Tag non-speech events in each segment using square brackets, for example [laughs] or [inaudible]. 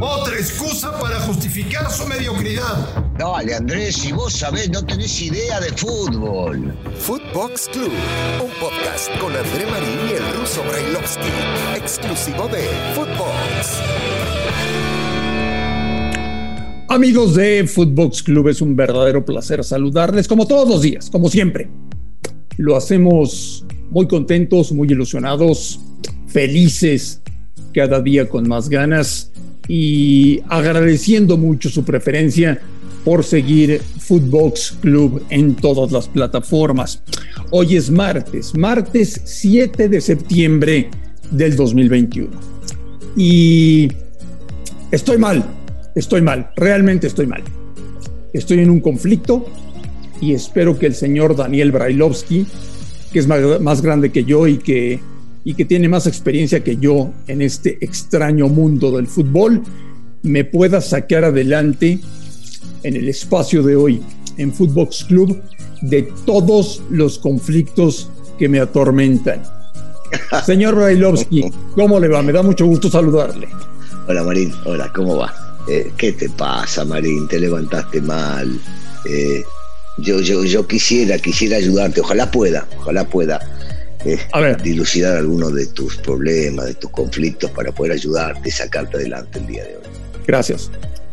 Otra excusa para justificar su mediocridad. Dale, Andrés, si vos sabés, no tenés idea de fútbol. Footbox Club, un podcast con André Marín y el ruso Brailovsky, exclusivo de Footbox. Amigos de Footbox Club, es un verdadero placer saludarles como todos los días, como siempre. Lo hacemos muy contentos, muy ilusionados, felices, cada día con más ganas y agradeciendo mucho su preferencia por seguir Footbox Club en todas las plataformas. Hoy es martes, martes 7 de septiembre del 2021. Y estoy mal, estoy mal, realmente estoy mal. Estoy en un conflicto y espero que el señor Daniel Brailovsky, que es más, más grande que yo y que y que tiene más experiencia que yo en este extraño mundo del fútbol, me pueda sacar adelante en el espacio de hoy en Footbox Club de todos los conflictos que me atormentan. [laughs] Señor Brailovsky, ¿cómo le va? Me da mucho gusto saludarle. Hola Marín, hola, ¿cómo va? Eh, ¿Qué te pasa, Marín? Te levantaste mal. Eh, yo, yo, yo quisiera, quisiera ayudarte, ojalá pueda, ojalá pueda a ver. dilucidar algunos de tus problemas, de tus conflictos para poder ayudarte y sacarte adelante el día de hoy. Gracias.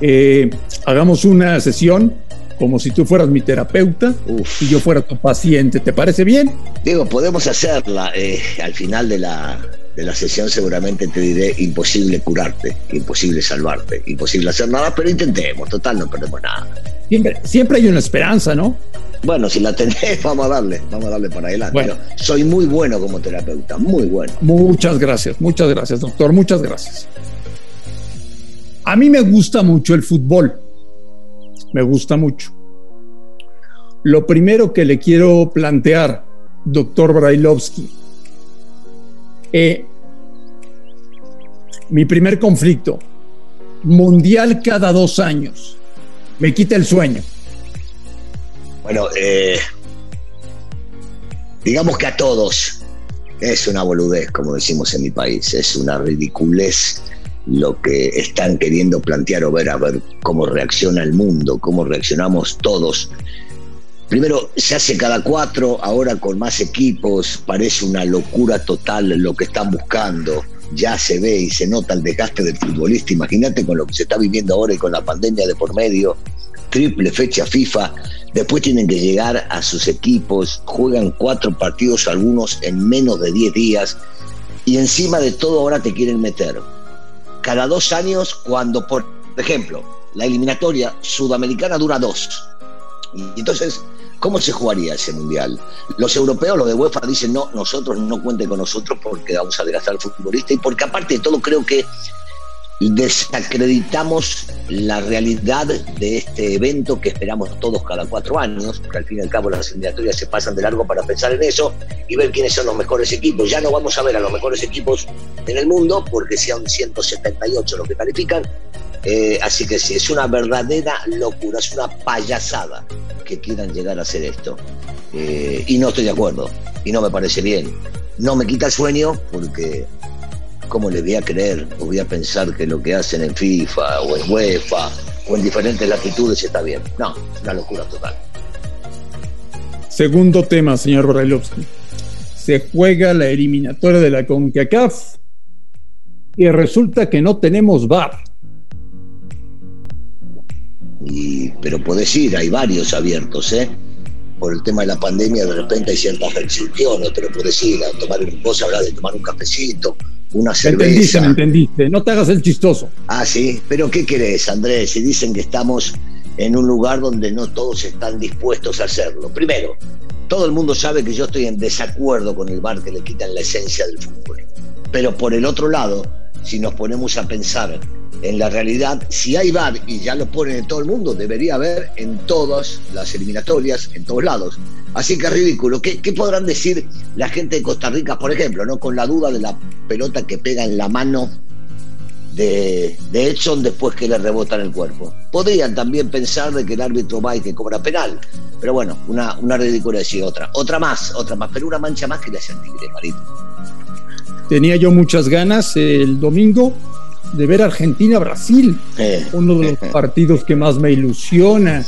Eh, hagamos una sesión como si tú fueras mi terapeuta y yo fuera tu paciente. ¿Te parece bien? Digo, podemos hacerla. Eh, al final de la, de la sesión seguramente te diré imposible curarte, imposible salvarte, imposible hacer nada, pero intentemos. Total, no perdemos nada. Siempre, siempre hay una esperanza, ¿no? Bueno, si la tenés, [laughs] vamos a darle, vamos a darle para adelante. Bueno, soy muy bueno como terapeuta, muy bueno. Muchas gracias, muchas gracias, doctor, muchas gracias. A mí me gusta mucho el fútbol, me gusta mucho. Lo primero que le quiero plantear, doctor Brailovsky, eh, mi primer conflicto, mundial cada dos años, me quita el sueño. Bueno, eh, digamos que a todos es una boludez, como decimos en mi país, es una ridiculez lo que están queriendo plantear o ver a ver cómo reacciona el mundo, cómo reaccionamos todos. Primero, se hace cada cuatro, ahora con más equipos, parece una locura total lo que están buscando. Ya se ve y se nota el desgaste del futbolista. Imagínate con lo que se está viviendo ahora y con la pandemia de por medio triple fecha FIFA, después tienen que llegar a sus equipos, juegan cuatro partidos algunos en menos de 10 días y encima de todo ahora te quieren meter. Cada dos años cuando, por ejemplo, la eliminatoria sudamericana dura dos. Y entonces, ¿cómo se jugaría ese mundial? Los europeos, los de UEFA, dicen, no, nosotros no cuenten con nosotros porque vamos a desgastar al futbolista y porque aparte de todo creo que desacreditamos la realidad de este evento que esperamos todos cada cuatro años, porque al fin y al cabo las eliminatorias se pasan de largo para pensar en eso y ver quiénes son los mejores equipos. Ya no vamos a ver a los mejores equipos en el mundo, porque sean 178 los que califican. Eh, así que sí, es una verdadera locura, es una payasada que quieran llegar a hacer esto. Eh, y no estoy de acuerdo, y no me parece bien. No me quita el sueño porque ¿cómo le voy a creer o voy a pensar que lo que hacen en FIFA o en UEFA o en diferentes latitudes está bien? No, una locura total. Segundo tema, señor Borrelowski. Se juega la eliminatoria de la CONCACAF y resulta que no tenemos VAR. Y, pero puedes ir, hay varios abiertos, ¿eh? Por el tema de la pandemia, de repente hay ciertas restricciones, pero puedes ir a tomar, vos hablar de tomar un cafecito, una cerveza. Me entendiste, me entendiste. No te hagas el chistoso. Ah, sí. Pero ¿qué querés, Andrés? Si dicen que estamos en un lugar donde no todos están dispuestos a hacerlo. Primero, todo el mundo sabe que yo estoy en desacuerdo con el bar que le quitan la esencia del fútbol. Pero por el otro lado, si nos ponemos a pensar en la realidad, si hay VAR y ya lo ponen en todo el mundo, debería haber en todas las eliminatorias, en todos lados. Así que es ridículo. ¿Qué, podrán decir la gente de Costa Rica, por ejemplo, no con la duda de la pelota que pega en la mano de, de Edson después que le rebota en el cuerpo? Podrían también pensar de que el árbitro va y que cobra penal. Pero bueno, una, una ridícula decir otra. Otra más, otra más, pero una mancha más que le hace al Tigre, Marito. Tenía yo muchas ganas el domingo de ver Argentina-Brasil, uno de los [laughs] partidos que más me ilusiona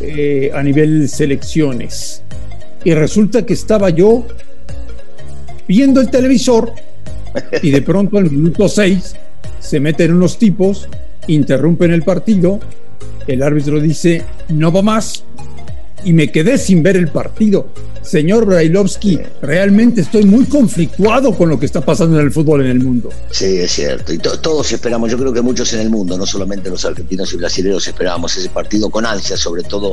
eh, a nivel selecciones. Y resulta que estaba yo viendo el televisor y de pronto al minuto 6 se meten unos tipos, interrumpen el partido, el árbitro dice, no va más, y me quedé sin ver el partido. Señor Brailovsky, realmente estoy muy conflictuado con lo que está pasando en el fútbol en el mundo. Sí, es cierto. Y todos esperamos, yo creo que muchos en el mundo, no solamente los argentinos y brasileños, esperábamos ese partido con ansia, sobre todo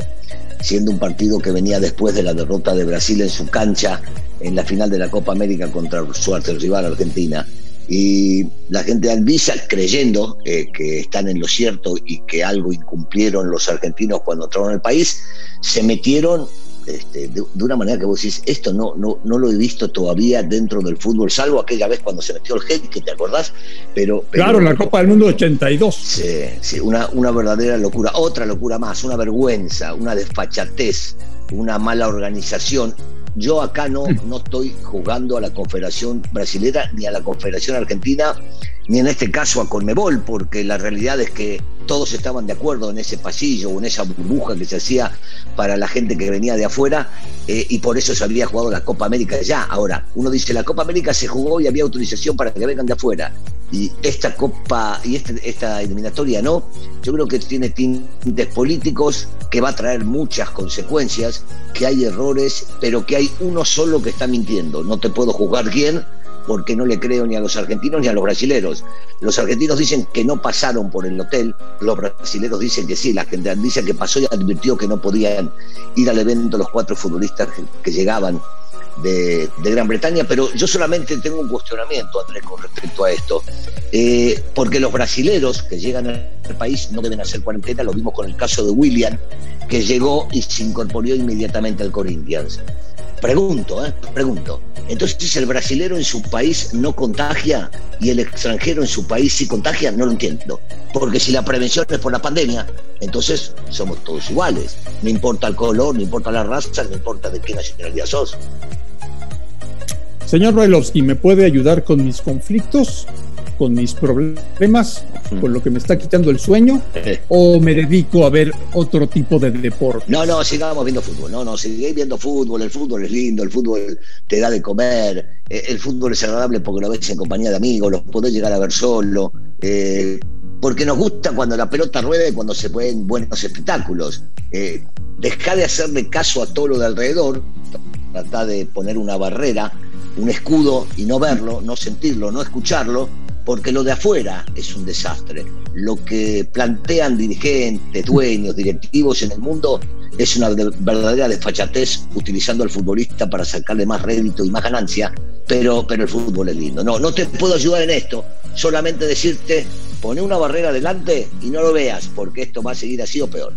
siendo un partido que venía después de la derrota de Brasil en su cancha en la final de la Copa América contra su rival Argentina y la gente de Anvisa, creyendo eh, que están en lo cierto y que algo incumplieron los argentinos cuando entraron al país, se metieron este, de, una manera que vos decís, esto no, no, no lo he visto todavía dentro del fútbol, salvo aquella vez cuando se metió el G, que te acordás, pero... claro, la Copa del Mundo 82. Sí, sí, una, una verdadera locura, otra locura más, una vergüenza, una desfachatez, una mala organización yo acá no, no estoy jugando a la Confederación Brasilera ni a la Confederación Argentina, ni en este caso a Conmebol, porque la realidad es que todos estaban de acuerdo en ese pasillo o en esa burbuja que se hacía para la gente que venía de afuera eh, y por eso se había jugado la Copa América ya. Ahora, uno dice, la Copa América se jugó y había autorización para que vengan de afuera. Y esta Copa y este, esta eliminatoria no, yo creo que tiene tintes políticos, que va a traer muchas consecuencias, que hay errores, pero que hay uno solo que está mintiendo. No te puedo juzgar quién, porque no le creo ni a los argentinos ni a los brasileros. Los argentinos dicen que no pasaron por el hotel, los brasileros dicen que sí, la gente dice que pasó y advirtió que no podían ir al evento los cuatro futbolistas que, llegaban de, Gran Bretaña, pero yo solamente tengo un cuestionamiento, Andrés, con respecto a esto. Eh, porque los brasileros que llegan al país no deben hacer cuarentena, lo vimos con el caso de William, que llegó y se incorporó inmediatamente al Corinthians. Pregunto, ¿eh? Pregunto. Entonces, el brasilero en su país no contagia y el extranjero en su país sí contagia, no lo entiendo. Porque si la prevención es por la pandemia, entonces somos todos iguales. No importa el color, no importa la raza, no importa de qué nacionalidad sos. Señor Brailovsky, ¿me puede ayudar con mis conflictos? Con mis problemas, con lo que me está quitando el sueño, o me dedico a ver otro tipo de deporte? No, no, sigamos viendo fútbol, no, no, seguís viendo fútbol, el fútbol es lindo, el fútbol te da de comer, eh, el fútbol es agradable porque lo ves en compañía de amigos, lo podés llegar a ver solo, eh, porque nos gusta cuando la pelota rueda y cuando se pueden buenos espectáculos. Eh, deja de hacerle caso a todo lo de alrededor, trata de poner una barrera, un escudo y no verlo, no sentirlo, no escucharlo, porque lo de afuera es un desastre. Lo que plantean dirigentes, dueños, directivos en el mundo es una verdadera desfachatez utilizando al futbolista para sacarle más rédito y más ganancia, pero, pero el fútbol es lindo. No, no te puedo ayudar en esto, solamente decirte, pone una barrera adelante y no lo veas, porque esto va a seguir así o peor.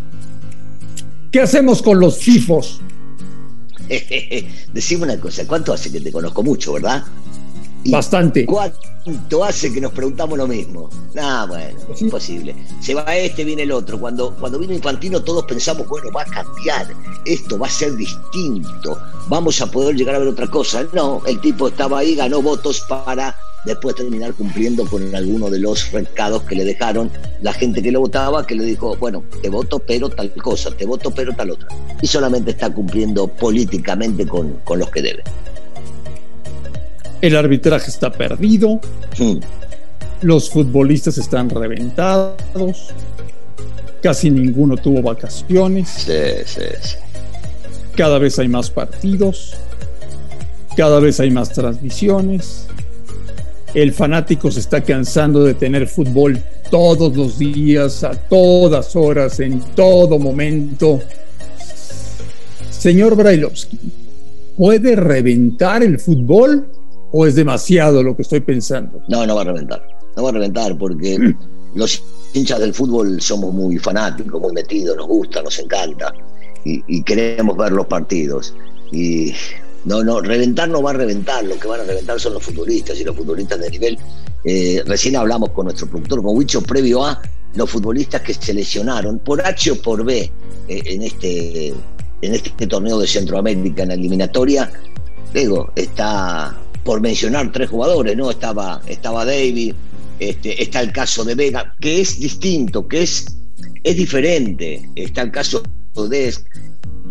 ¿Qué hacemos con los FIFOs? [laughs] Decime una cosa, ¿cuánto hace que te conozco mucho, verdad? Bastante. ¿Cuánto hace que nos preguntamos lo mismo? Ah, bueno, es imposible. Se va este, viene el otro. Cuando, cuando vino Infantino todos pensamos, bueno, va a cambiar, esto va a ser distinto, vamos a poder llegar a ver otra cosa. No, el tipo estaba ahí, ganó votos para después terminar cumpliendo con alguno de los recados que le dejaron la gente que lo votaba, que le dijo, bueno, te voto pero tal cosa, te voto pero tal otra. Y solamente está cumpliendo políticamente con, con los que debe. El arbitraje está perdido. Los futbolistas están reventados. Casi ninguno tuvo vacaciones. Sí, sí, sí. Cada vez hay más partidos. Cada vez hay más transmisiones. El fanático se está cansando de tener fútbol todos los días, a todas horas, en todo momento. Señor Brailovsky, ¿puede reventar el fútbol? ¿O es demasiado lo que estoy pensando? No, no va a reventar. No va a reventar porque mm. los hinchas del fútbol somos muy fanáticos, muy metidos, nos gusta, nos encanta y, queremos ver los partidos. Y no, no, reventar no va a reventar, lo que van a reventar son los futbolistas y los futbolistas de nivel. Eh, recién hablamos con nuestro productor, con Huicho, previo a los futbolistas que se lesionaron por H o por B eh, en, este, en este torneo de Centroamérica en la eliminatoria. Digo, está por mencionar tres jugadores, ¿no? Estaba, estaba David, Este, está el caso de Vega, que es distinto, que es, es diferente. Está el caso de,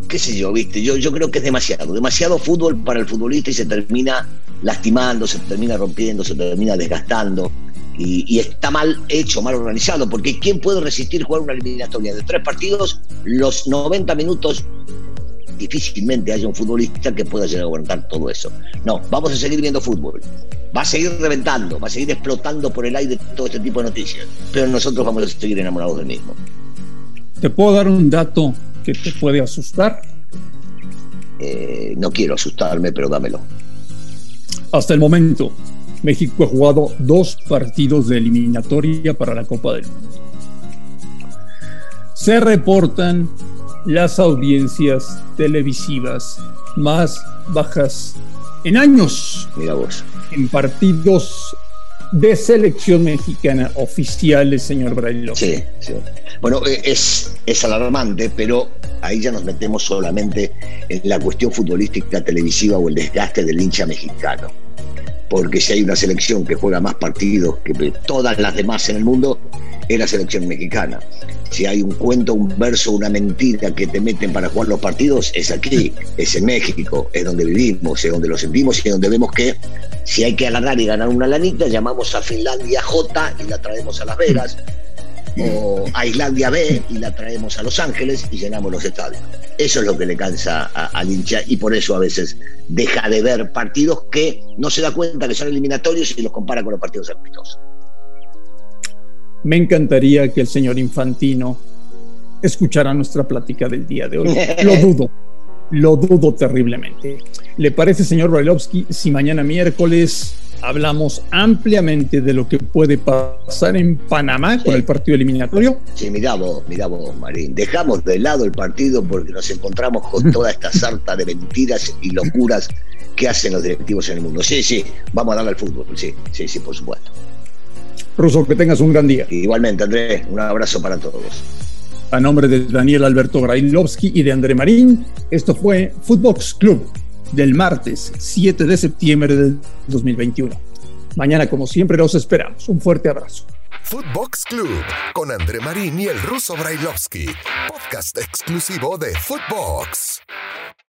qué sé yo, viste, yo, yo creo que es demasiado, demasiado fútbol para el futbolista y se termina lastimando, se termina rompiendo, se termina desgastando. Y, está mal hecho, mal organizado, porque ¿quién puede resistir jugar una eliminatoria de tres partidos los 90 minutos? Difícilmente haya un futbolista que pueda llegar a aguantar todo eso. No, vamos a seguir viendo fútbol. Va a seguir reventando, va a seguir explotando por el aire todo este tipo de noticias. Pero nosotros vamos a seguir enamorados del mismo. ¿Te puedo dar un dato que te puede asustar? Eh, no quiero asustarme, pero dámelo. Hasta el momento, México ha jugado dos partidos de eliminatoria para la Copa del Mundo. Se reportan las audiencias televisivas más bajas en años. Mira vos. En partidos de selección mexicana oficiales, señor Brailo. Sí, sí. Bueno, eh, es, es alarmante, pero ahí ya nos metemos solamente en la cuestión futbolística televisiva o el desgaste del hincha mexicano. Porque si hay una selección que juega más partidos que todas las demás en el mundo, es la selección mexicana. Si hay un cuento, un verso, una mentira que te meten para jugar los partidos, es aquí, es en México, es donde vivimos, es donde lo sentimos y es donde vemos que si hay que agarrar y ganar una lanita, llamamos a Finlandia J y la traemos a Las Vegas, o a Islandia B y la traemos a Los Ángeles y llenamos los estadios. Eso es lo que le cansa al hincha y por eso a veces deja de ver partidos que no se da cuenta que son eliminatorios y los compara con los partidos amistosos. Me encantaría que el señor Infantino escuchara nuestra plática del día de hoy. [laughs] Lo dudo, lo dudo terriblemente. ¿Le parece, señor Brailovsky, si mañana miércoles hablamos ampliamente de lo que puede pasar en Panamá con el partido eliminatorio? Sí, vos, mira vos, Marín. Dejamos de lado el partido porque nos encontramos con [laughs] toda esta sarta de mentiras y locuras que hacen los directivos en el mundo. Sí, sí, vamos a darle al fútbol, sí, sí, sí, por supuesto. Ruso, que tengas un gran día. Igualmente, Andrés, un abrazo para todos. A nombre de Daniel Alberto Grailovsky y de André Marín, esto fue Footbox Club del martes 7 de septiembre del 2021. Mañana, como siempre, los esperamos. Un fuerte abrazo. Footbox Club con André Marín y el ruso Brailovsky, podcast exclusivo de Footbox.